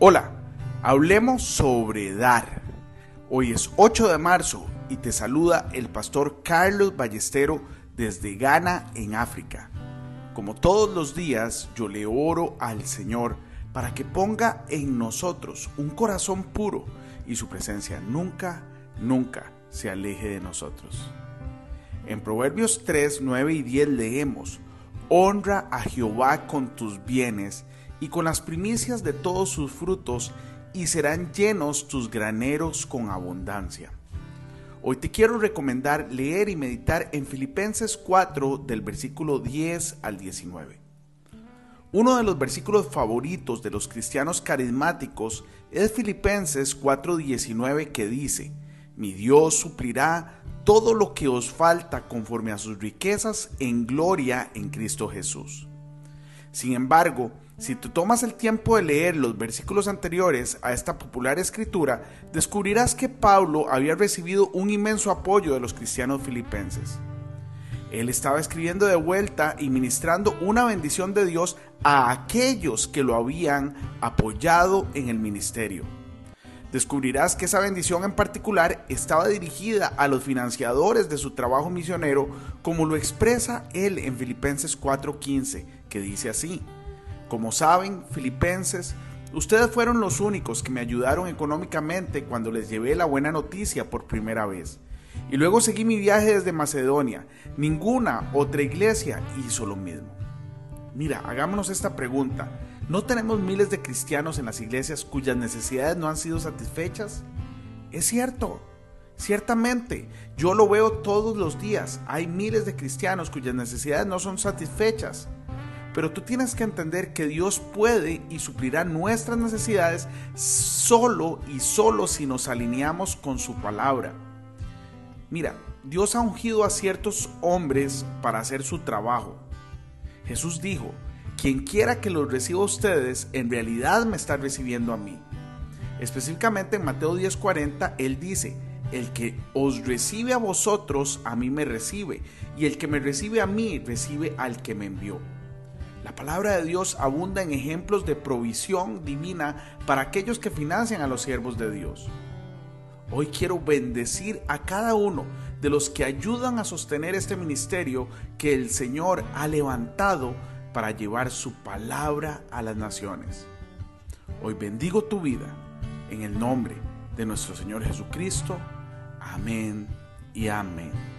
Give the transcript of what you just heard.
Hola, hablemos sobre dar. Hoy es 8 de marzo y te saluda el pastor Carlos Ballestero desde Ghana, en África. Como todos los días, yo le oro al Señor para que ponga en nosotros un corazón puro y su presencia nunca, nunca se aleje de nosotros. En Proverbios 3, 9 y 10 leemos, Honra a Jehová con tus bienes y con las primicias de todos sus frutos, y serán llenos tus graneros con abundancia. Hoy te quiero recomendar leer y meditar en Filipenses 4 del versículo 10 al 19. Uno de los versículos favoritos de los cristianos carismáticos es Filipenses 4:19 que dice, Mi Dios suplirá todo lo que os falta conforme a sus riquezas en gloria en Cristo Jesús. Sin embargo, si tú tomas el tiempo de leer los versículos anteriores a esta popular escritura, descubrirás que Pablo había recibido un inmenso apoyo de los cristianos filipenses. Él estaba escribiendo de vuelta y ministrando una bendición de Dios a aquellos que lo habían apoyado en el ministerio. Descubrirás que esa bendición en particular estaba dirigida a los financiadores de su trabajo misionero, como lo expresa él en Filipenses 4:15, que dice así. Como saben, filipenses, ustedes fueron los únicos que me ayudaron económicamente cuando les llevé la buena noticia por primera vez. Y luego seguí mi viaje desde Macedonia. Ninguna otra iglesia hizo lo mismo. Mira, hagámonos esta pregunta. ¿No tenemos miles de cristianos en las iglesias cuyas necesidades no han sido satisfechas? Es cierto, ciertamente, yo lo veo todos los días. Hay miles de cristianos cuyas necesidades no son satisfechas. Pero tú tienes que entender que Dios puede y suplirá nuestras necesidades solo y solo si nos alineamos con su palabra. Mira, Dios ha ungido a ciertos hombres para hacer su trabajo. Jesús dijo, quien quiera que los reciba a ustedes, en realidad me está recibiendo a mí. Específicamente en Mateo 10:40, Él dice, el que os recibe a vosotros, a mí me recibe, y el que me recibe a mí, recibe al que me envió. La palabra de Dios abunda en ejemplos de provisión divina para aquellos que financian a los siervos de Dios. Hoy quiero bendecir a cada uno de los que ayudan a sostener este ministerio que el Señor ha levantado para llevar su palabra a las naciones. Hoy bendigo tu vida en el nombre de nuestro Señor Jesucristo. Amén y amén.